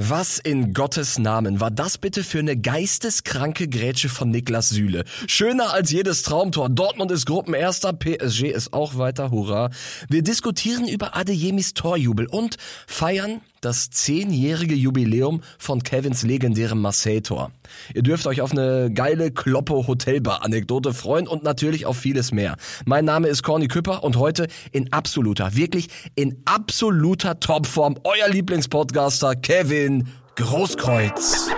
Was in Gottes Namen war das bitte für eine geisteskranke Grätsche von Niklas Süle? Schöner als jedes Traumtor. Dortmund ist Gruppenerster, PSG ist auch weiter, hurra. Wir diskutieren über Adeyemis Torjubel und feiern das zehnjährige Jubiläum von Kevins legendärem Marseille-Tor. Ihr dürft euch auf eine geile Kloppe-Hotelbar-Anekdote freuen und natürlich auf vieles mehr. Mein Name ist Corny Küpper und heute in absoluter, wirklich in absoluter Topform euer Lieblingspodcaster Kevin Großkreuz.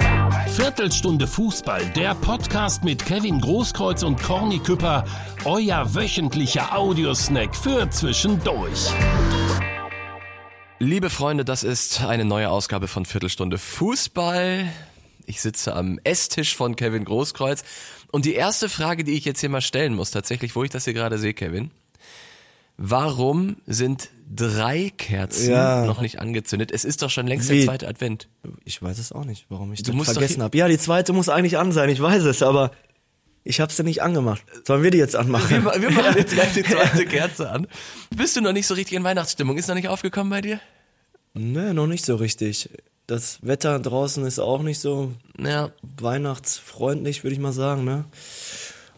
Viertelstunde Fußball, der Podcast mit Kevin Großkreuz und Corny Küpper, euer wöchentlicher Audiosnack für zwischendurch. Liebe Freunde, das ist eine neue Ausgabe von Viertelstunde Fußball. Ich sitze am Esstisch von Kevin Großkreuz. Und die erste Frage, die ich jetzt hier mal stellen muss, tatsächlich, wo ich das hier gerade sehe, Kevin. Warum sind drei Kerzen Ja. noch nicht angezündet? Es ist doch schon längst Wie? der zweite Advent. Ich weiß es auch nicht, warum ich Du das vergessen habe. Ja, die zweite muss eigentlich an sein, ich weiß es, aber ich habe sie nicht angemacht. Sollen wir die jetzt Wir, anmachen? ma- wir machen jetzt gleich die zweite Kerze an. Bist du noch nicht so richtig in Weihnachtsstimmung? Ist noch nicht aufgekommen bei dir? Nee, noch nicht so richtig. Das Wetter draußen ist auch nicht so Ja. weihnachtsfreundlich, würde ich mal sagen, ne?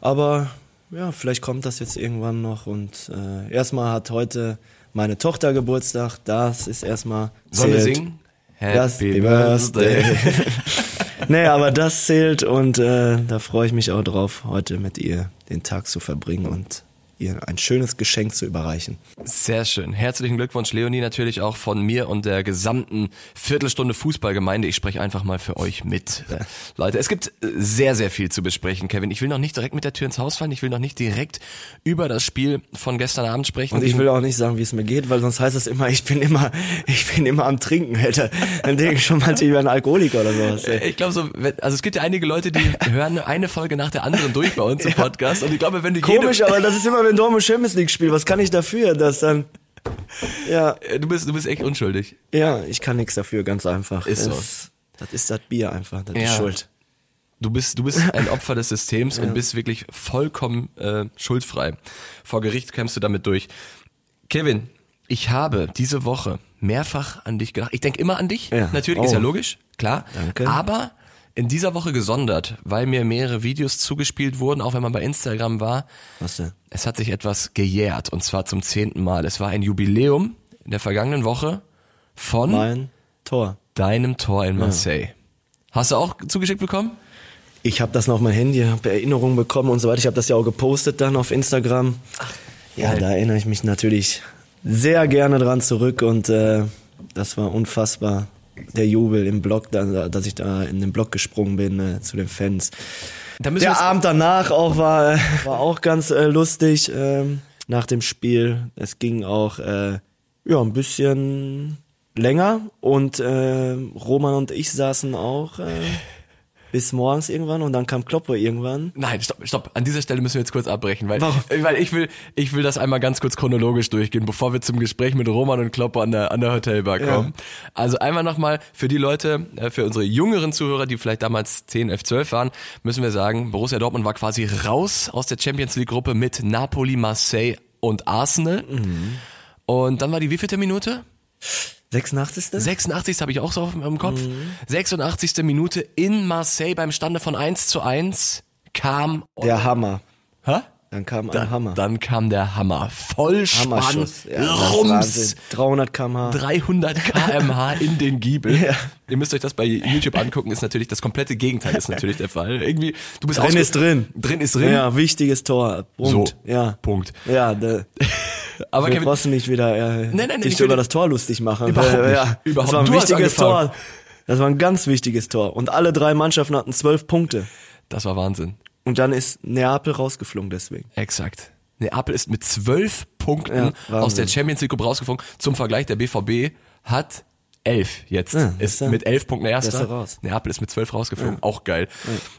Aber ja, vielleicht kommt das jetzt irgendwann noch und äh, erstmal hat heute meine Tochter Geburtstag, das ist erstmal Sollen wir singen? Happy Birthday. nee, aber das zählt und äh, da freue ich mich auch drauf, heute mit ihr den Tag zu verbringen und ihr ein schönes Geschenk zu überreichen. Sehr schön. Herzlichen Glückwunsch, Leonie, natürlich auch von mir und der gesamten Viertelstunde Fußballgemeinde. Ich spreche einfach mal für euch mit. Äh, Leute, es gibt äh, sehr, sehr viel zu besprechen, Kevin. Ich will noch nicht direkt mit der Tür ins Haus fallen. Ich will noch nicht direkt über das Spiel von gestern Abend sprechen. Und ich will auch nicht sagen, wie es mir geht, weil sonst heißt es immer, ich bin immer, ich bin immer am Trinken, Alter. Dann denke ich schon manche über einen Alkoholiker oder sowas. ey. ich glaube so, also es gibt ja einige Leute, die hören eine Folge nach der anderen durch bei uns im Podcast. Und ich glaube, wenn du Komisch, jede, aber das ist immer, wenn Dortmund Champions League spielt. Was kann ich dafür, dass dann, ja, Äh, du bist, du bist echt unschuldig. ja, ich kann nichts dafür, ganz einfach. Ist so. Das, das ist das Bier einfach, das Ja. ist Schuld. Du bist, du bist ein Opfer des Systems und bist wirklich vollkommen äh, schuldfrei. Vor Gericht kämpfst du damit durch. Kevin, ich habe diese Woche mehrfach an dich gedacht. Ich denke immer an dich. Ja. Natürlich, ist ja Oh. logisch, klar. Danke. Aber in dieser Woche gesondert, weil mir mehrere Videos zugespielt wurden, auch wenn man bei Instagram war. Was denn? Es hat sich etwas gejährt und zwar zum zehnten Mal. Es war ein Jubiläum in der vergangenen Woche von Mein Tor. deinem Tor in Marseille. Hast du auch zugeschickt bekommen? Ich habe das noch auf mein Handy, habe Erinnerungen bekommen und so weiter. Ich habe das ja auch gepostet dann auf Instagram. Ja, da erinnere ich mich natürlich sehr gerne dran zurück und äh, das war unfassbar. Der Jubel im Block, da, dass ich da in den Block gesprungen bin äh, zu den Fans. Der Abend danach auch war, äh, war auch ganz äh, lustig ähm, nach dem Spiel. Es ging auch äh, ja ein bisschen länger und äh, Roman und ich saßen auch äh, bis morgens irgendwann und dann kam Kloppe irgendwann. Nein, stopp, stopp. An dieser Stelle müssen wir jetzt kurz abbrechen, weil, Warum? weil ich will, ich will das einmal ganz kurz chronologisch durchgehen, bevor wir zum Gespräch mit Roman und Kloppo an der, an der Hotelbar kommen. Also einmal nochmal für die Leute, äh, für unsere jüngeren Zuhörer, die vielleicht damals 10, 11, 12 waren, müssen wir sagen, Borussia Dortmund war quasi raus aus der Champions League Gruppe mit Napoli, Marseille und Arsenal. Mhm. Und dann war die wievielte Minute? 86. 86. habe ich auch so auf- im Kopf. Mhm. 86. Minute in Marseille beim Stande von 1 zu 1 kam Der Hammer. Hä? Dann kam ein Dann, Hammer. dann kam der Hammer. Vollspann. Ja, Rums, Wahnsinn. 300 km/h. 300 kmh in den Giebel. Ja. Ihr müsst euch das bei YouTube angucken, ist natürlich das komplette Gegenteil ist natürlich der Fall. Irgendwie, du bist Drin ist drin. Drin ist drin. Ja, wichtiges Tor. Punkt. So. Ja. Punkt. Ja, da, Aber wir Kevin, brauchst nicht wieder äh, nein, nein, dich über das Tor lustig machen. Überhaupt Äh, nicht. Ja, Überhaupt. Das war ein Du wichtiges. Tor. Das war ein ganz wichtiges Tor. Und alle drei Mannschaften hatten zwölf Punkte. das war Wahnsinn. Und dann ist Neapel rausgeflogen deswegen. Exakt. Neapel ist mit zwölf Punkten Ja, aus der Champions League Gruppe rausgeflogen. Zum Vergleich, der BVB hat elf jetzt. Ja, ist er- mit elf Punkten er erster. raus. Neapel ist mit zwölf rausgeflogen. Auch geil.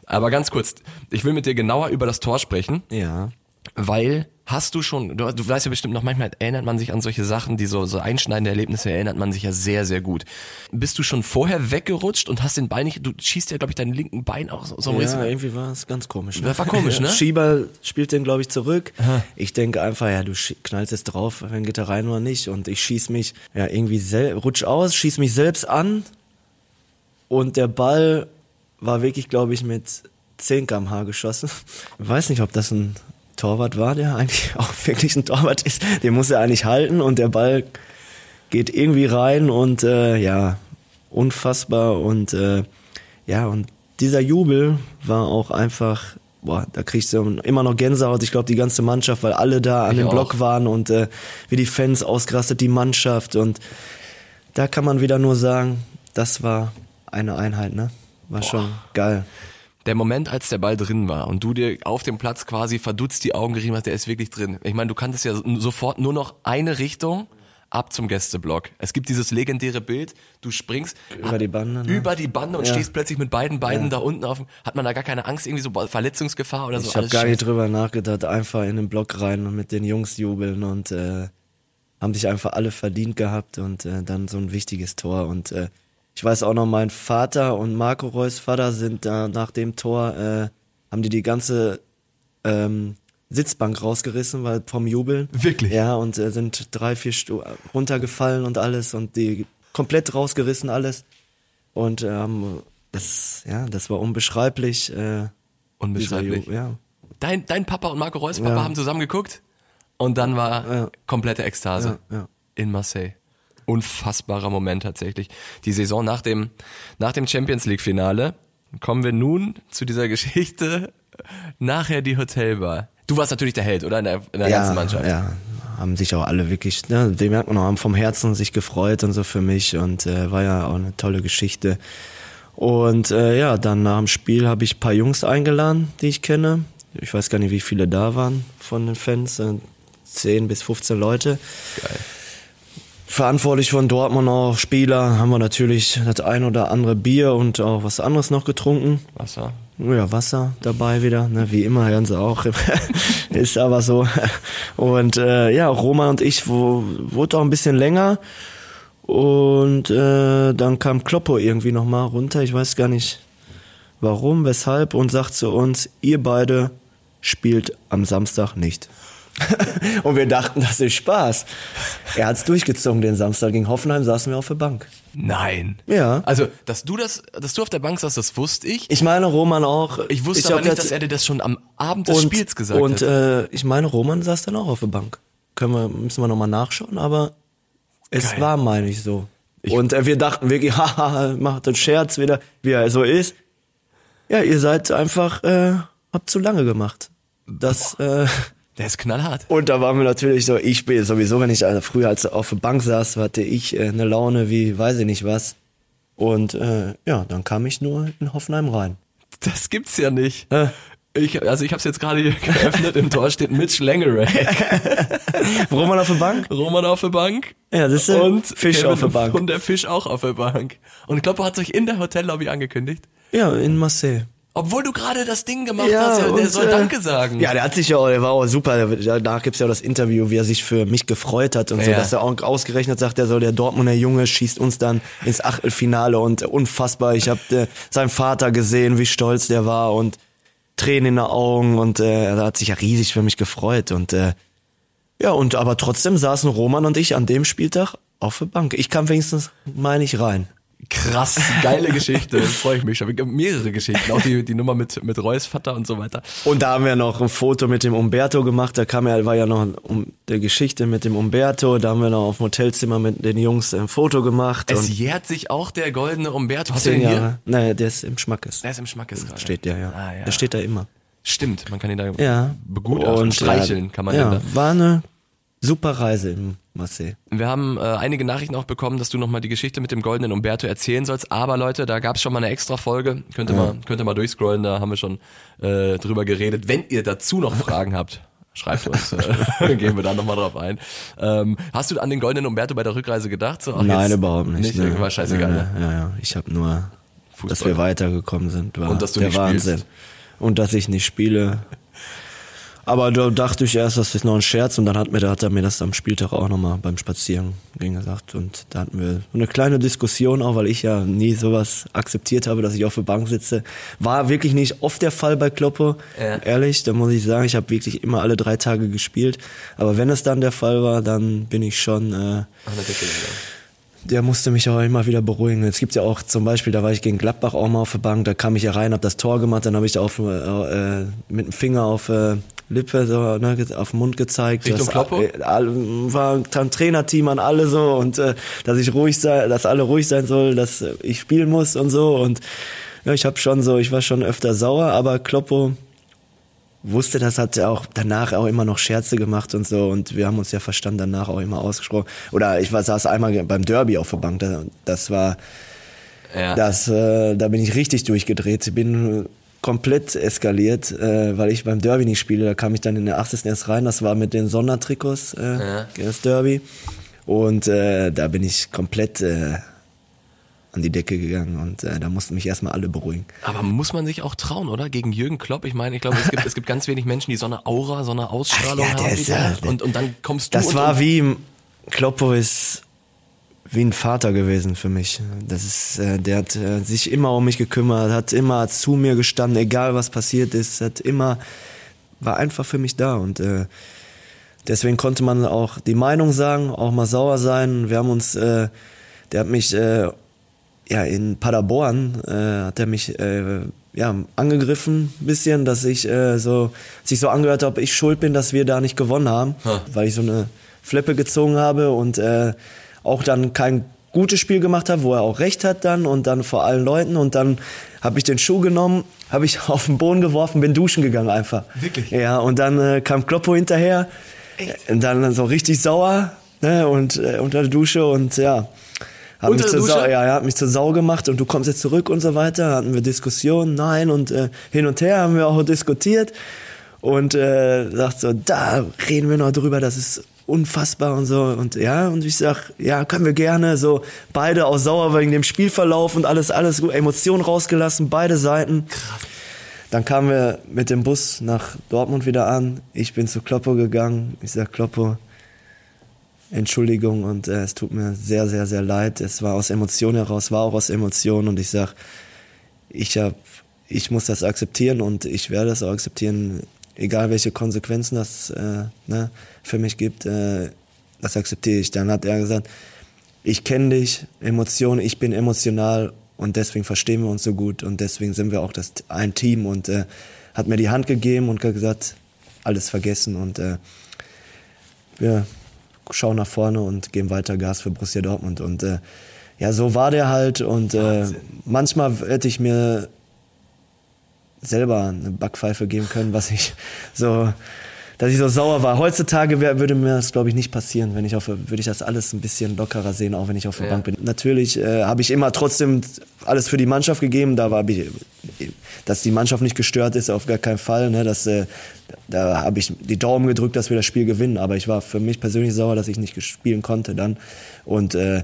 Aber ganz kurz, ich will mit dir genauer über das Tor sprechen. Ja. Weil hast du schon, du, du weißt ja bestimmt noch, manchmal erinnert man sich an solche Sachen, die so, so einschneidende Erlebnisse erinnert man sich ja sehr, sehr gut. Bist du schon vorher weggerutscht und hast den Bein nicht, du schießt ja, glaube ich, deinen linken Bein auch so, so ein Ja, bisschen. irgendwie war es ganz komisch. Ne? Das war komisch, ne? Schieber spielt den, glaube ich, zurück. Ich denke einfach, ja, du knallst jetzt drauf, wenn geht er rein oder nicht. Und ich schieß mich, ja, irgendwie rutsch aus, schieß mich selbst an. und der Ball war wirklich, glaube ich, mit 10 km/h geschossen. Ich weiß nicht, ob das ein Torwart war, der eigentlich auch wirklich ein Torwart ist. Den muss er eigentlich halten und der Ball geht irgendwie rein und äh, ja, unfassbar und äh, ja, und dieser Jubel war auch einfach, boah, da kriegst du immer noch Gänsehaut. Ich glaube, die ganze Mannschaft, weil alle da an Ich dem. Block waren und äh, wie die Fans ausgerastet, die Mannschaft und da kann man wieder nur sagen, das war eine Einheit, ne? War schon geil. Der Moment, als der Ball drin war und du dir auf dem Platz quasi verdutzt die Augen gerieben hast, der ist wirklich drin. Ich meine, du kanntest ja sofort nur noch eine Richtung ab zum Gästeblock. Es gibt dieses legendäre Bild, du springst Über die Bande, ne? über die Bande und Ja. stehst plötzlich mit beiden Beinen Ja. da unten auf. dem- Hat man da gar keine Angst, irgendwie so Verletzungsgefahr oder so? Ich habe gar nicht drüber nachgedacht, einfach in den Block rein und mit den Jungs jubeln und äh, haben sich einfach alle verdient gehabt und äh, dann so ein wichtiges Tor und äh, ich weiß auch noch, mein Vater und Marco Reus Vater sind da nach dem Tor, äh, haben die die ganze ähm, Sitzbank rausgerissen, weil vom Jubeln. Wirklich? Ja, und äh, sind drei, vier Stu runtergefallen und alles und die komplett rausgerissen alles. Und ähm, das, ja, das war unbeschreiblich. Äh, Unbeschreiblich. Ja, Dein, dein Papa und Marco Reus Papa Ja. haben zusammen geguckt und dann war Ja. komplette Ekstase Ja, ja. in Marseille. Unfassbarer Moment tatsächlich. Die Saison nach dem, nach dem Champions League Finale kommen wir nun zu dieser Geschichte nachher die Hotelbar. Du warst natürlich der Held, oder? In der, in der ganzen Mannschaft. Ja, haben sich auch alle wirklich, ne, die merkt man auch, haben vom Herzen sich gefreut und so für mich und äh, war ja auch eine tolle Geschichte. Und äh, ja, dann nach dem Spiel habe ich ein paar Jungs eingeladen, die ich kenne. Ich weiß gar nicht, wie viele da waren von den Fans, äh, 10 bis 15 Leute. Geil. Verantwortlich von Dortmund auch Spieler, haben wir natürlich das ein oder andere Bier und auch was anderes noch getrunken. Wasser. Ja, Wasser dabei wieder, ne, wie immer, hören sie auch. ist aber so. Und äh, ja, Roman und ich wo, wurde auch ein bisschen länger. Und äh, dann kam Kloppo irgendwie nochmal runter. Ich weiß gar nicht warum, weshalb, und sagt zu uns, ihr beide spielt am Samstag nicht. und wir dachten, das ist Spaß. Er hat's durchgezogen den Samstag. Gegen Hoffenheim saßen wir auf der Bank. Nein. Ja. Also, dass du das, dass du auf der Bank saßt, das wusste ich. Ich meine, Roman auch. Ich wusste hab aber nicht, das- dass er dir das schon am Abend des und, Spiels gesagt und, hat. äh, ich meine, Roman saß dann auch auf der Bank. Können wir, müssen wir nochmal nachschauen, aber es Geil. war, meine ich, so. und äh, wir dachten wirklich, haha, macht einen Scherz wieder, wie er so ist. Ja, ihr seid einfach, äh, habt zu lange gemacht. Das, äh, Der ist knallhart. und da waren wir natürlich so, ich bin sowieso, wenn ich also früher als auf der Bank saß, hatte ich äh, eine Laune wie, weiß ich nicht was. Und äh, ja, dann kam ich nur in Hoffenheim rein. Das gibt's ja nicht. Äh. Ich, also ich habe es jetzt gerade hier geöffnet, im Tor steht Mitch Langeray. Roman auf der Bank? Roman auf der Bank. Ja, das ist Und Fisch Kevin auf der Bank. Und der Fisch auch auf der Bank. Und Kloppo hat sich in der Hotellobby angekündigt. Ja, in Marseille. Obwohl du gerade das Ding gemacht hast, ja, der und, soll äh, Danke sagen. Ja, der hat sich ja, auch- der war auch super. Danach gibt's ja auch das Interview, wie er sich für mich gefreut hat und so, Ja. dass er auch ausgerechnet sagt, er soll der Dortmunder Junge schießt uns dann ins Achtelfinale und unfassbar. Ich habe äh, seinen Vater gesehen, wie stolz der war und Tränen in den Augen und äh, er hat sich ja riesig für mich gefreut und äh, ja und aber trotzdem saßen Roman und ich an dem Spieltag auf der Bank. Ich kam wenigstens meine ich rein. Krass, geile Geschichte. Freue ich mich schon. Mehrere Geschichten. Auch die, die Nummer mit, mit Reus Vater und so weiter. Und da haben wir noch ein Foto mit dem Umberto gemacht. Da kam ja, war ja noch um, der Geschichte mit dem Umberto. Da haben wir noch auf dem Hotelzimmer mit den Jungs ein Foto gemacht. Es und jährt sich auch der goldene Umberto. Hast du zehn den hier? Jahre. Nein, der ist im Schmackes. Der ist im Schmackes gerade. Steht der, ja. Ah, ja. Der steht da immer. Stimmt, man kann ihn da Ja. begutachten. Und, streicheln äh, kann man ja, ihn da. war eine super Reise in Marseille. Wir haben äh, einige Nachrichten auch bekommen, dass du nochmal die Geschichte mit dem goldenen Umberto erzählen sollst. Aber Leute, da gab's schon mal eine extra Folge. Könnt ihr, mal, könnt ihr mal durchscrollen, da haben wir schon äh, drüber geredet. Wenn ihr dazu noch Fragen habt, schreibt uns, äh, gehen wir da nochmal drauf ein. Ähm, hast du an den goldenen Umberto bei der Rückreise gedacht? So, Nein, überhaupt nicht. Nicht, ne. war scheißegal. Ja, ne? ja, ja. Ich habe nur, dass Fußball. wir weitergekommen sind. War Und dass du der nicht Wahnsinn. spielst. Und dass ich nicht spiele. Aber da dachte ich erst, das ist noch ein Scherz und dann hat, mir, da hat er mir das am Spieltag auch nochmal beim Spazierengehen gesagt und da hatten wir eine kleine Diskussion auch, weil ich ja nie sowas akzeptiert habe, dass ich auf der Bank sitze. War wirklich nicht oft der Fall bei Kloppo, Ja. ehrlich, da muss ich sagen, ich habe wirklich immer alle drei Tage gespielt, aber wenn es dann der Fall war, dann bin ich schon äh, Ach, der musste mich auch immer wieder beruhigen. Es gibt ja auch zum Beispiel, da war ich gegen Gladbach auch mal auf der Bank, da kam ich ja rein, habe das Tor gemacht, dann habe ich da auf, äh, mit dem Finger auf äh, Lippe so ne, auf den Mund gezeigt. Richtung Kloppo? War ein Trainerteam an alle so und äh, dass ich ruhig sei, dass alle ruhig sein soll, dass ich spielen muss und so und ja, ich habe schon so, ich war schon öfter sauer, aber Kloppo wusste das, hat er auch danach auch immer noch Scherze gemacht und so und wir haben uns ja verstanden danach auch immer ausgesprochen. Oder ich war, saß einmal beim Derby auf der Bank, das, das war, ja. das, äh, da bin ich richtig durchgedreht, bin komplett eskaliert, äh, weil ich beim Derby nicht spiele. Da kam ich dann in der 80. erst rein, das war mit den Sondertrikots, äh, ja. das Derby. Und äh, da bin ich komplett äh, an die Decke gegangen und äh, da mussten mich erstmal alle beruhigen. Aber muss man sich auch trauen, oder? Gegen Jürgen Klopp? Ich meine, ich glaube, es gibt, es gibt ganz wenig Menschen, die so eine Aura, so eine Ausstrahlung Ach, ja, haben. Ist, ja, und, und dann kommst du. Das war wie, Kloppo ist wie ein Vater gewesen für mich. Das ist, äh, der hat äh, sich immer um mich gekümmert, hat immer zu mir gestanden, egal was passiert ist, hat immer, war einfach für mich da und äh, deswegen konnte man auch die Meinung sagen, auch mal sauer sein. Wir haben uns, äh, der hat mich äh, ja, in Paderborn äh, hat er mich äh, ja, angegriffen bisschen, dass ich äh, so, sich so angehört habe, ich schuld bin, dass wir da nicht gewonnen haben, ha. weil ich so eine Flippe gezogen habe und äh, auch dann kein gutes Spiel gemacht habe, wo er auch recht hat dann und dann vor allen Leuten und dann habe ich den Schuh genommen, habe ich auf den Boden geworfen, bin duschen gegangen einfach. Wirklich? Ja, und dann äh, kam Kloppo hinterher Echt? und dann so richtig sauer ne, und äh, unter der Dusche und ja, hat mich, zur Sau, ja, er hat mich zur Sau gemacht und du kommst jetzt zurück und so weiter. Hatten wir Diskussionen, nein und äh, hin und her haben wir auch diskutiert und äh, sagt so, da reden wir noch drüber, das ist unfassbar und so und ja und ich sag, ja können wir gerne so beide auch sauer wegen dem Spielverlauf und alles alles gut, Emotionen rausgelassen, beide Seiten. Krass. Dann kamen wir mit dem Bus nach Dortmund wieder an. Ich bin zu Kloppo gegangen. Ich sag Kloppo, Entschuldigung und äh, es tut mir sehr, sehr, sehr leid. Es war aus Emotionen heraus, war auch aus Emotionen und ich sag, ich hab, ich muss das akzeptieren und ich werde das auch akzeptieren, egal welche Konsequenzen das äh, ne, für mich gibt, äh, das akzeptiere ich. Dann hat er gesagt, ich kenne dich, Emotionen, ich bin emotional und deswegen verstehen wir uns so gut und deswegen sind wir auch das ein Team und äh, hat mir die Hand gegeben und gesagt, alles vergessen und äh, wir schauen nach vorne und geben weiter Gas für Borussia Dortmund. Und äh, ja, so war der halt. Und äh, manchmal hätte ich mir selber eine Backpfeife geben können, was ich so, dass ich so sauer war. Heutzutage wär, würde mir das, glaube ich, nicht passieren, wenn ich auf, würde ich das alles ein bisschen lockerer sehen, auch wenn ich auf der ja. Bank bin. Natürlich äh, habe ich immer trotzdem alles für die Mannschaft gegeben. Da war ich, dass die Mannschaft nicht gestört ist, auf gar keinen Fall. Ne? Das, äh, da habe ich die Daumen gedrückt, dass wir das Spiel gewinnen. Aber ich war für mich persönlich sauer, dass ich nicht spielen konnte dann. Und äh,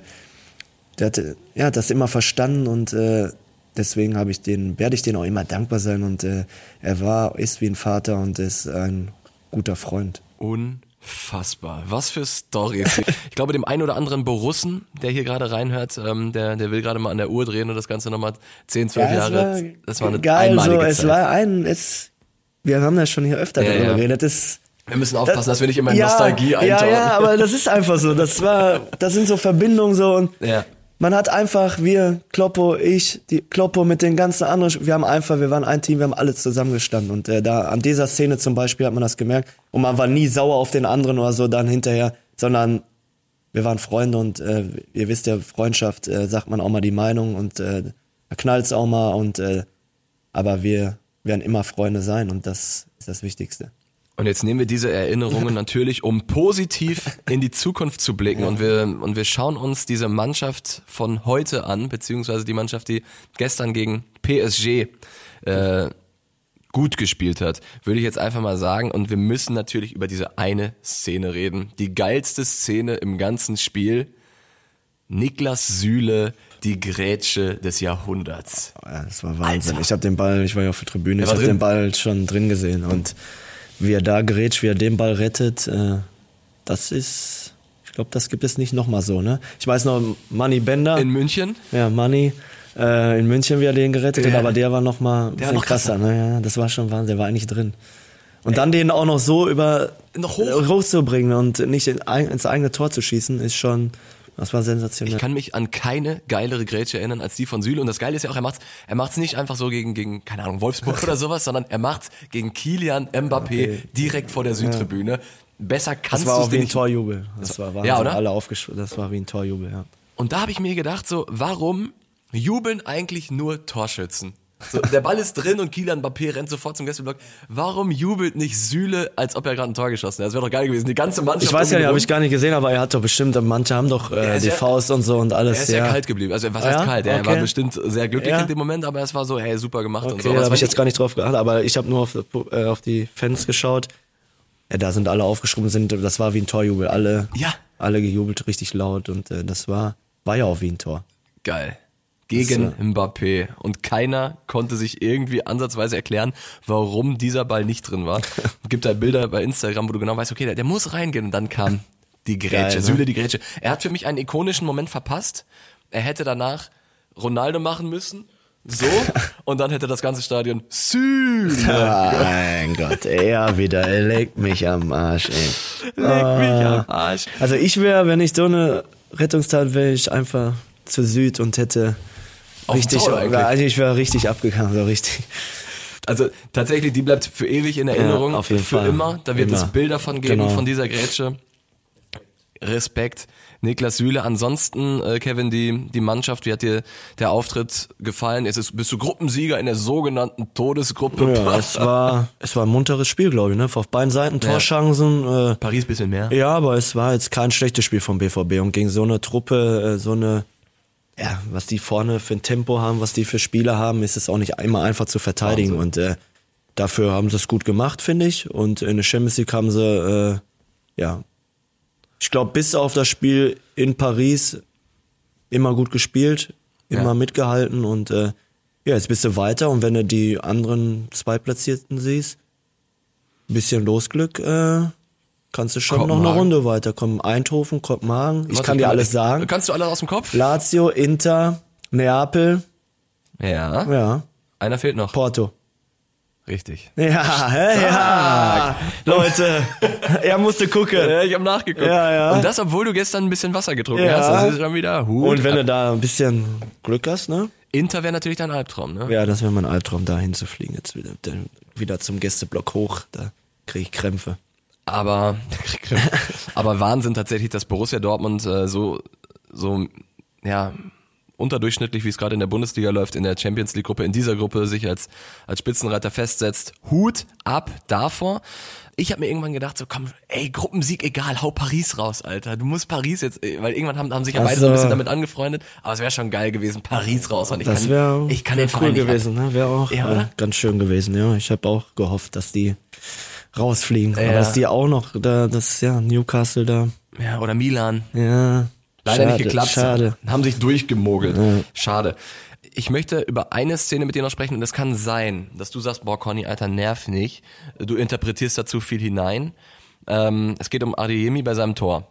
der hat, ja, das immer verstanden und äh, deswegen habe ich den, werde ich den auch immer dankbar sein. Und äh, er war, ist wie ein Vater und ist ein guter Freund. Unfassbar. Was für Stories. ich glaube, dem einen oder anderen Borussen, der hier gerade reinhört, ähm, der, der will gerade mal an der Uhr drehen und das Ganze nochmal 10, 12 ja, Jahre. War das war eine geil, einmalige so, Zeit. Es war ein, es, wir haben das schon hier öfter ja, darüber ja. geredet. Das, wir müssen aufpassen, das, dass wir nicht immer in ja, Nostalgie eintauchen. Ja, ja, aber das ist einfach so. Das war, das sind so Verbindungen so und ja. Man hat einfach, wir, Kloppo, ich, die Kloppo mit den ganzen anderen, wir haben einfach, wir waren ein Team, wir haben alle zusammengestanden und äh, da an dieser Szene zum Beispiel hat man das gemerkt und man war nie sauer auf den anderen oder so dann hinterher, sondern wir waren Freunde und äh, ihr wisst ja, Freundschaft äh, sagt man auch mal die Meinung und äh, da knallt's auch mal und äh, aber wir werden immer Freunde sein und das ist das Wichtigste. Und jetzt nehmen wir diese Erinnerungen natürlich, um positiv in die Zukunft zu blicken. Und wir, und wir schauen uns diese Mannschaft von heute an, beziehungsweise die Mannschaft, die gestern gegen PSG äh, gut gespielt hat, würde ich jetzt einfach mal sagen. Und wir müssen natürlich über diese eine Szene reden. Die geilste Szene im ganzen Spiel. Niklas Süle die Grätsche des Jahrhunderts. Ja, das war Wahnsinn. Alter. Ich habe den Ball, ich war ja auf der Tribüne, ich habe den Ball schon drin gesehen und wie er da grätscht, wie er den Ball rettet, äh, das ist, ich glaube, das gibt es nicht nochmal so, ne? Ich weiß noch, Manny Bender. In München? Ja, Manny. Äh, in München, wie er den gerettet ja. hat, aber der war nochmal ein bisschen krasser. krasser. Ne? Ja, das war schon Wahnsinn, der war eigentlich drin. Und Ey. dann den auch noch so über noch hoch. hochzubringen und nicht ins eigene Tor zu schießen, ist schon Das war sensationell. Ich kann mich an keine geilere Grätsche erinnern als die von Süle. Und das Geile ist ja auch, er macht's, er macht's nicht einfach so gegen, gegen, keine Ahnung, Wolfsburg oder sowas, sondern er macht's gegen Kilian Mbappé Okay. direkt vor der Südtribüne. Besser das kannst war du auch es wie dir ein nicht. Torjubel. Das war Wahnsinn. Ja, oder? Alle aufgesch Das war wie ein Torjubel, ja. Und da habe ich mir gedacht, so, warum jubeln eigentlich nur Torschützen? So, der Ball ist drin und Kilian Mbappé rennt sofort zum Gästeblock. Warum jubelt nicht Süle, als ob er gerade ein Tor geschossen hätte? Das wäre doch geil gewesen. Die ganze Mannschaft. Ich weiß ja nicht, habe ich gar nicht gesehen, aber er hat doch bestimmt, manche haben doch äh, die ja- Faust und so und alles. Er ist ja kalt geblieben. Also was heißt Ja? kalt? Er war Okay. bestimmt sehr glücklich Ja. in dem Moment, aber es war so, hey, super gemacht und so. Okay, da habe war ich jetzt gar nicht drauf geachtet, aber ich habe nur auf, äh, auf die Fans geschaut. Ja, da sind alle aufgeschrieben, sind, das war wie ein Torjubel. Alle, Ja. alle gejubelt richtig laut und äh, das war, war ja auch wie ein Tor. Geil. Gegen Das, Mbappé. Und keiner konnte sich irgendwie ansatzweise erklären, warum dieser Ball nicht drin war. Es gibt da Bilder bei Instagram, wo du genau weißt, okay, der, der muss reingehen. Und dann kam die Grätsche, Geil, ne? Süle die Grätsche. Er hat für mich einen ikonischen Moment verpasst. Er hätte danach Ronaldo machen müssen. So. und dann hätte das ganze Stadion Süle. Mein Gott, er wieder, er legt mich am Arsch, ey. Leck mich am Arsch. Also ich wäre, wenn ich so eine Rettungstat wäre, ich einfach zu Süd und hätte Auf richtig, also ich wäre richtig abgegangen, so richtig. Also tatsächlich, die bleibt für ewig in Erinnerung. auf jeden für Fall. immer. Da wird es Immer. Bilder von geben, Genau. von dieser Grätsche. Respekt. Niklas Süle. Ansonsten, äh, Kevin, die, die Mannschaft, wie hat dir der Auftritt gefallen? Jetzt ist, bist du Gruppensieger in der sogenannten Todesgruppe. Ja, es war, es war ein munteres Spiel, glaube ich, ne? Auf beiden Seiten Torchancen. Äh, Paris bisschen mehr. ja, aber es war jetzt kein schlechtes Spiel vom BVB und gegen so eine Truppe, äh, so eine, ja, was die vorne für ein Tempo haben, was die für Spieler haben, ist es auch nicht immer einfach zu verteidigen und äh, dafür haben sie es gut gemacht, finde ich. Und in der Champions League haben sie, äh, ja, ich glaube, bis auf das Spiel in Paris immer gut gespielt, immer Ja. mitgehalten und äh, ja, jetzt bist du weiter und wenn du die anderen Zweitplatzierten siehst, ein bisschen Losglück, äh, kannst du schon noch eine. Runde weiterkommen. Eindhoven, Kopenhagen, ich Warte, kann dir alles sagen. Kannst du alles aus dem Kopf? Lazio, Inter, Neapel, Ja. ja, Einer fehlt noch. Porto. Richtig. Ja, hä, ja, Leute, er musste gucken. Ja, ich habe nachgeguckt. Ja, ja. Und das, obwohl du gestern ein bisschen Wasser getrunken Ja. hast. Das ist schon wieder Hut. Und wenn du da ein bisschen Glück hast, ne? Inter wäre natürlich dein Albtraum, ne? Ja, das wäre mein Albtraum, da hinzufliegen. Jetzt wieder, wieder zum Gästeblock hoch, da kriege ich Krämpfe. Aber, aber Wahnsinn tatsächlich, dass Borussia Dortmund äh, so, so, ja, unterdurchschnittlich, wie es gerade in der Bundesliga läuft, in der Champions League Gruppe, in dieser Gruppe sich als, als Spitzenreiter festsetzt. Hut ab davor. Ich habe mir irgendwann gedacht, so komm, ey, Gruppensieg egal, hau Paris raus, Alter. Du musst Paris jetzt, ey, weil irgendwann haben, haben sich ja Ach beide so ein bisschen damit angefreundet, aber es wäre schon geil gewesen, Paris raus. Und ich Das kann, wäre ich kann wär den cool gewesen, ne? Wäre auch Ja, äh, ganz schön gewesen, ja. Ich habe auch gehofft, dass die rausfliegen. Ja. Aber dass die auch noch, da, das, ja, Newcastle da, Ja, oder Milan. ja. Leider schade, nicht geklappt. Schade. Haben sich durchgemogelt. Schade. Ich möchte über eine Szene mit dir noch sprechen und es kann sein, dass du sagst, boah, Conny, Alter, nerv nicht. Du interpretierst da zu viel hinein. Ähm, es geht um Adeyemi bei seinem Tor.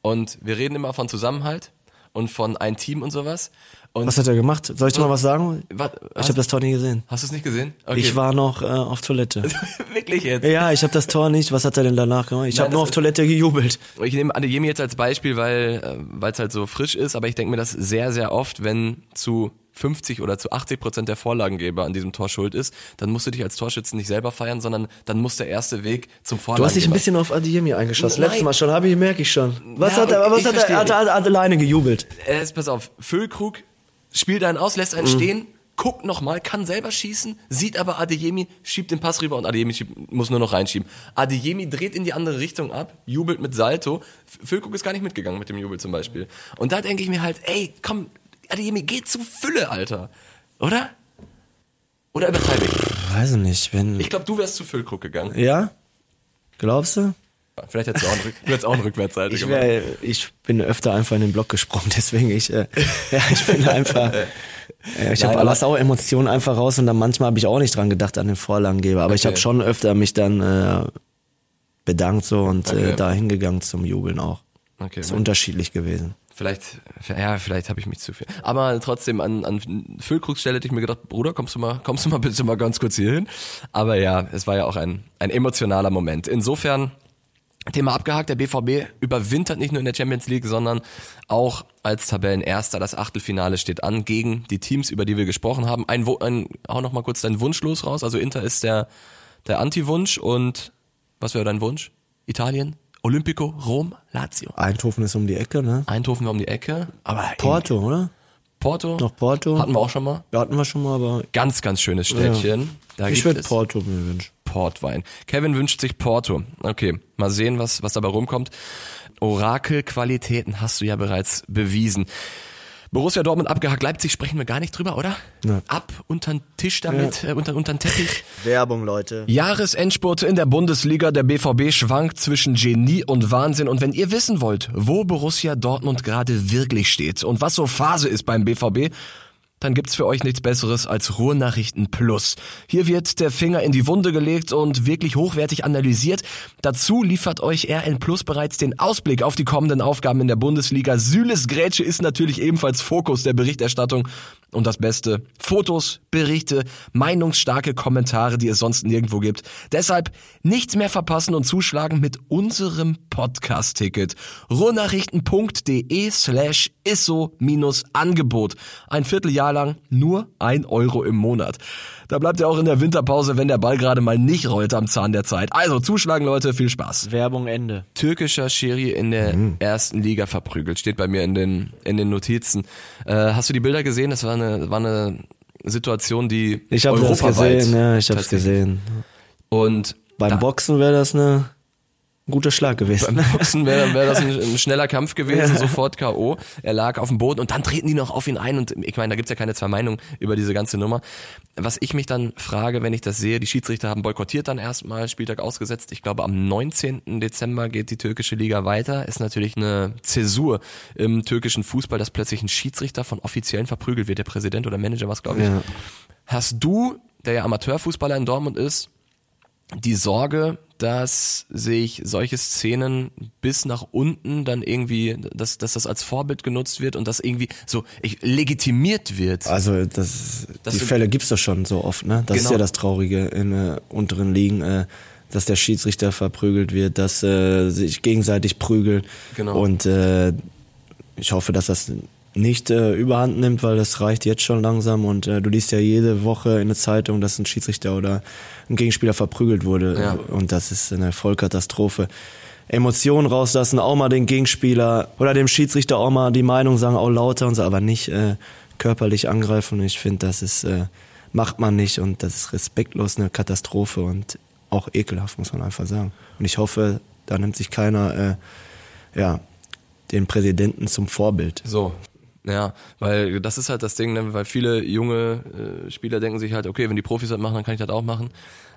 Und wir reden immer von Zusammenhalt und von ein Team und sowas. Und Was hat er gemacht? Soll ich dir mal was sagen? Was- Ich habe das Tor nie gesehen. hast du es nicht gesehen? Okay. Ich war noch äh, auf Toilette. wirklich jetzt. ja, ich habe das Tor nicht. Was hat er denn danach gemacht? Ich habe nur auf Toilette gejubelt. Ich nehme Adeyemi jetzt als Beispiel, weil äh, weil es halt so frisch ist, aber ich denke mir das sehr, sehr oft, wenn zu 50 oder zu 80 Prozent der Vorlagengeber an diesem Tor schuld ist, dann musst du dich als Torschützen nicht selber feiern, sondern dann muss der erste Weg zum Du Vorlagengeber. hast dich ein bisschen auf Adiemi eingeschossen. Nein. Letztes Mal schon, habe ich, merke ich schon. Was Ja, hat er, was hat er, er hat, er hat alleine gejubelt. Jetzt pass auf, Füllkrug spielt einen aus, lässt einen Mhm. stehen, guckt nochmal, kann selber schießen, sieht aber Adeyemi, schiebt den Pass rüber und Adeyemi schiebt, muss nur noch reinschieben. Adeyemi dreht in die andere Richtung ab, jubelt mit Salto. Füllkrug ist gar nicht mitgegangen mit dem Jubel zum Beispiel. Und da denke ich mir halt, ey, komm, Adeyemi, geh zu Fülle, Alter. Oder? Oder übertreibe ich? Weiß ich nicht, wenn. Ich glaube, du wärst zu Füllkrug gegangen. ja? Glaubst du? Vielleicht hättest du auch, einen Rück- du hättest auch eine Rückwärtsseite Ich, gemacht. wär, ich bin öfter einfach in den Block gesprungen, deswegen ich, äh, ja, ich bin einfach, ja, ich habe auch Emotionen einfach raus und dann manchmal habe ich auch nicht dran gedacht an den Vorlagengeber, aber ich Okay. habe schon öfter mich dann äh, bedankt so und Okay. äh, da hingegangen zum Jubeln auch. Okay, Ist unterschiedlich gewesen. Vielleicht, ja, vielleicht habe ich mich zu viel. Aber trotzdem an, an Füllkrugs Stelle hätte ich mir gedacht, Bruder, kommst du mal, kommst du mal bitte mal ganz kurz hier hin. Aber ja, es war ja auch ein, ein emotionaler Moment. Insofern Thema abgehakt, der BVB überwintert nicht nur in der Champions League, sondern auch als Tabellenerster. Das Achtelfinale steht an gegen die Teams, über die wir gesprochen haben. Ein, ein hau noch mal kurz deinen Wunsch los raus. Also Inter ist der, der Anti-Wunsch und was wäre dein Wunsch? Italien? Olympico? Rom? Lazio? Eindhoven ist um die Ecke, ne? Eindhoven war um die Ecke. Aber Porto, oder? Porto? Noch Porto. Hatten wir auch schon mal. Ja, hatten wir schon mal, aber Ganz, ganz schönes Städtchen. Da ich würde Porto mir wünschen. Portwein. Kevin wünscht sich Porto. Okay, mal sehen, was, was dabei rumkommt. Orakelqualitäten hast du ja bereits bewiesen. Borussia Dortmund abgehakt, Leipzig sprechen wir gar nicht drüber, oder? Ja. Ab unter den Tisch damit, äh, unter, unter den Teppich. Werbung, Leute. Jahresendspurt in der Bundesliga. Der BVB schwankt zwischen Genie und Wahnsinn. Und wenn ihr wissen wollt, wo Borussia Dortmund gerade wirklich steht und was so Phase ist beim BVB, dann gibt's für euch nichts Besseres als Ruhrnachrichten Plus. Hier wird der Finger in die Wunde gelegt und wirklich hochwertig analysiert. Dazu liefert euch RN Plus bereits den Ausblick auf die kommenden Aufgaben in der Bundesliga. Süles Grätsche ist natürlich ebenfalls Fokus der Berichterstattung. Und das Beste, Fotos, Berichte, meinungsstarke Kommentare, die es sonst nirgendwo gibt. Deshalb nichts mehr verpassen und zuschlagen mit unserem Podcast-Ticket. ruhrnachrichten.de slash isso-angebot. Ein Vierteljahr lang nur ein Euro im Monat. Da bleibt ihr auch in der Winterpause, wenn der Ball gerade mal nicht rollt am Zahn der Zeit. Also zuschlagen, Leute, viel Spaß Werbung Ende. türkischer Schiri in der ersten Liga verprügelt. Steht bei mir in den, in den Notizen. Äh, hast du die Bilder gesehen? Das war eine, war eine Situation, die Ich habe das gesehen, ja, ich habe es gesehen. Und Beim da- Boxen wäre das eine ein guter Schlag gewesen. beim Boxen wäre wär das ein, ein schneller Kampf gewesen, sofort K.O. Er lag auf dem Boden und dann treten die noch auf ihn ein und ich meine, da gibt's ja keine zwei Meinungen über diese ganze Nummer. Was ich mich dann frage, wenn ich das sehe, die Schiedsrichter haben boykottiert dann erstmal, Spieltag ausgesetzt. Ich glaube, am 19. Dezember geht die türkische Liga weiter. Ist natürlich eine Zäsur im türkischen Fußball, dass plötzlich ein Schiedsrichter von Offiziellen verprügelt wird, der Präsident oder Manager, was glaube ich. Ja. Hast du, der ja Amateurfußballer in Dortmund ist, die Sorge, dass sich solche Szenen bis nach unten dann irgendwie, dass, dass das als Vorbild genutzt wird und dass irgendwie so ich, legitimiert wird. Also das, Das die Fälle gibt's doch schon so oft, ne? Das Genau. ist ja das Traurige in äh, unteren Ligen, äh, dass der Schiedsrichter verprügelt wird, dass äh, sich gegenseitig prügeln. Genau. Und äh, ich hoffe, dass das nicht äh, überhand nimmt, weil das reicht jetzt schon langsam und äh, du liest ja jede Woche in der Zeitung, dass ein Schiedsrichter oder ein Gegenspieler verprügelt wurde Ja. und das ist eine Vollkatastrophe. Emotionen rauslassen, auch mal den Gegenspieler oder dem Schiedsrichter auch mal die Meinung sagen, auch lauter und so, aber nicht äh, körperlich angreifen. Und ich finde, das ist äh, macht man nicht und das ist respektlos eine Katastrophe und auch ekelhaft, muss man einfach sagen. Und ich hoffe, da nimmt sich keiner äh, ja, den Präsidenten zum Vorbild. So. Ja, weil das ist halt das Ding, ne? weil viele junge äh, Spieler denken sich halt, okay, wenn die Profis das machen, dann kann ich das auch machen.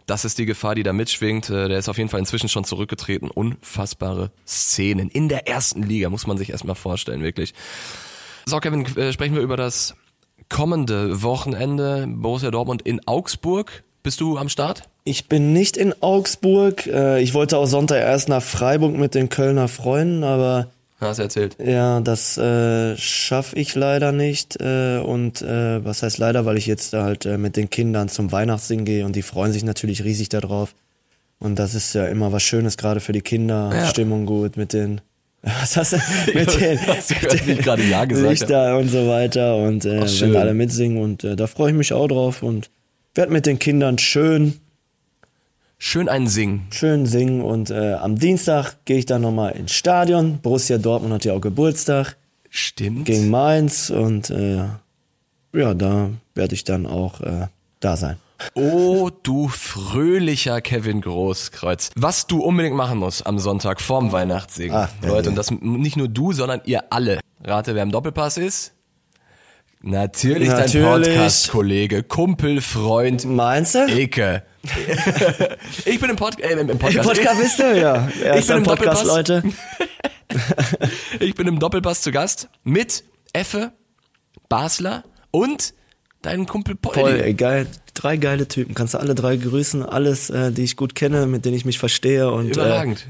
Das ist die Gefahr, die da mitschwingt. Äh, Der ist auf jeden Fall inzwischen schon zurückgetreten. Unfassbare Szenen in der ersten Liga, muss man sich erstmal vorstellen, wirklich. So, Kevin, äh, sprechen wir über das kommende Wochenende. Borussia Dortmund in Augsburg. Bist du am Start? Ich bin nicht in Augsburg. Äh, Ich wollte auch Sonntag erst nach Freiburg mit den Kölner Freunden, aber Hast du erzählt. Ja, das äh, schaffe ich leider nicht. Äh, und äh, was heißt leider, weil ich jetzt halt äh, mit den Kindern zum Weihnachtssingen gehe und die freuen sich natürlich riesig darauf. Und das ist ja immer was Schönes, gerade für die Kinder. Ja. Stimmung gut mit den. Was hast du? Mit den, wie ich gerade Ja gesagt? Lichter und so weiter. Und äh, Ach, wenn alle mitsingen und äh, da freue ich mich auch drauf und werde mit den Kindern schön Schön einen Singen. schön singen und äh, am Dienstag gehe ich dann nochmal ins Stadion. Borussia Dortmund hat ja auch Geburtstag Stimmt. gegen Mainz und äh, ja, da werde ich dann auch äh, da sein. Oh, du fröhlicher Kevin Großkreuz. Was du unbedingt machen musst am Sonntag vorm Weihnachtssingen. Ah, ja, Leute, ja. und das nicht nur du, sondern ihr alle. Rate, wer im Doppelpass ist? Natürlich, dein Natürlich. Podcast-Kollege, Kumpel, Freund, Meinst du? Eke. ich bin im, Pod äh, im, im Podcast. Podcast bist du? Ja. Ich bin im Podcast, Doppelpass. Leute. Ich bin im Doppelpass zu Gast mit Effe, Basler und deinem Kumpel. Voll, ey, geil. Drei geile Typen. Kannst du alle drei grüßen. Alles, äh, die ich gut kenne, mit denen ich mich verstehe. Und, Überragend.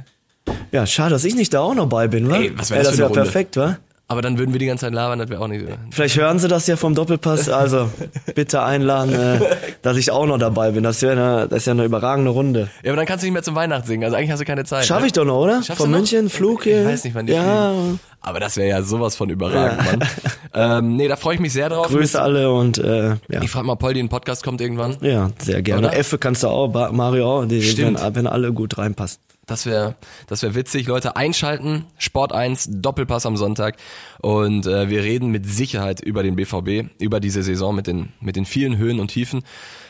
Äh, ja, schade, dass ich nicht da auch noch bei bin, wa? Ey, was wär Ey, das das für eine wär Runde? perfekt, wa? Aber dann würden wir die ganze Zeit labern, das wäre auch nicht so. Vielleicht hören sie das ja vom Doppelpass, also bitte einladen, äh, dass ich auch noch dabei bin. Das, wär eine, das ist ja eine überragende Runde. Ja, aber dann kannst du nicht mehr zum Weihnachten singen. Also eigentlich hast du keine Zeit. Schaffe ne? ich doch noch, oder? Schaffst Von noch? München, Flug hier. Ich weiß nicht, wann die Ja, Aber das wäre ja sowas von überragend, Mann. Ähm, nee, da freue ich mich sehr drauf. Grüße alle und äh, ja. Ich frage mal, Paul, die ein Podcast kommt irgendwann. Ja, sehr gerne. Oder? Effe kannst du auch, Mario auch, die, Stimmt. wenn, wenn alle gut reinpassen. Das wäre das wär witzig. Leute, einschalten. Sport 1, Doppelpass am Sonntag. Und äh, wir reden mit Sicherheit über den BVB, über diese Saison mit den, mit den vielen Höhen und Tiefen.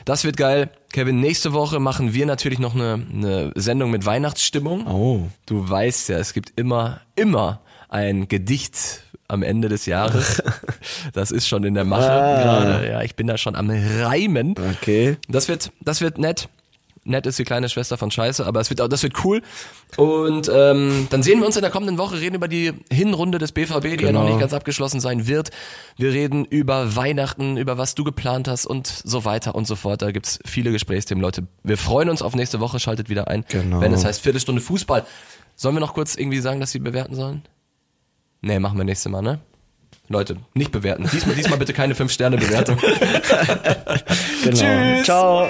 Das wird geil. Kevin, nächste Woche machen wir natürlich noch eine, eine Sendung mit Weihnachtsstimmung. Oh. Du weißt ja, es gibt immer, immer ein Gedicht am Ende des Jahres. Das ist schon in der Mache Ah. gerade. Ja, ich bin da schon am Reimen. Okay. Das wird, das wird nett. Nett ist die kleine Schwester von Scheiße, aber es wird, auch- das wird cool. Und ähm, dann sehen wir uns in der kommenden Woche, reden über die Hinrunde des BVB, die ja noch Genau. nicht ganz abgeschlossen sein wird. Wir reden über Weihnachten, über was du geplant hast und so weiter und so fort. Da gibt's viele Gesprächsthemen, Leute. Wir freuen uns auf nächste Woche, schaltet wieder ein, Genau. wenn es heißt Viertelstunde Fußball. Sollen wir noch kurz irgendwie sagen, dass sie bewerten sollen? Nee, machen wir nächste Mal, ne? Leute, nicht bewerten. Diesmal, diesmal bitte keine 5-Sterne-Bewertung. Genau. Tschüss. Ciao.